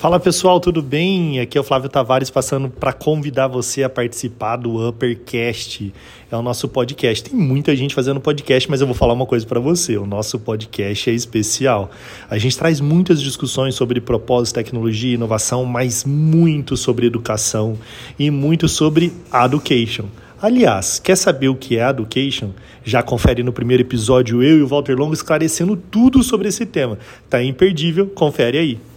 Fala pessoal, tudo bem? Aqui é o Flávio Tavares passando para convidar você a participar do Uppercast. É o nosso podcast. Tem muita gente fazendo podcast, mas eu vou falar uma coisa para você. O nosso podcast é especial. A gente traz muitas discussões sobre propósito, tecnologia, inovação, mas muito sobre educação e muito sobre education. Aliás, quer saber o que é education? Já confere no primeiro episódio eu e o Walter Longo esclarecendo tudo sobre esse tema. Tá imperdível, confere aí.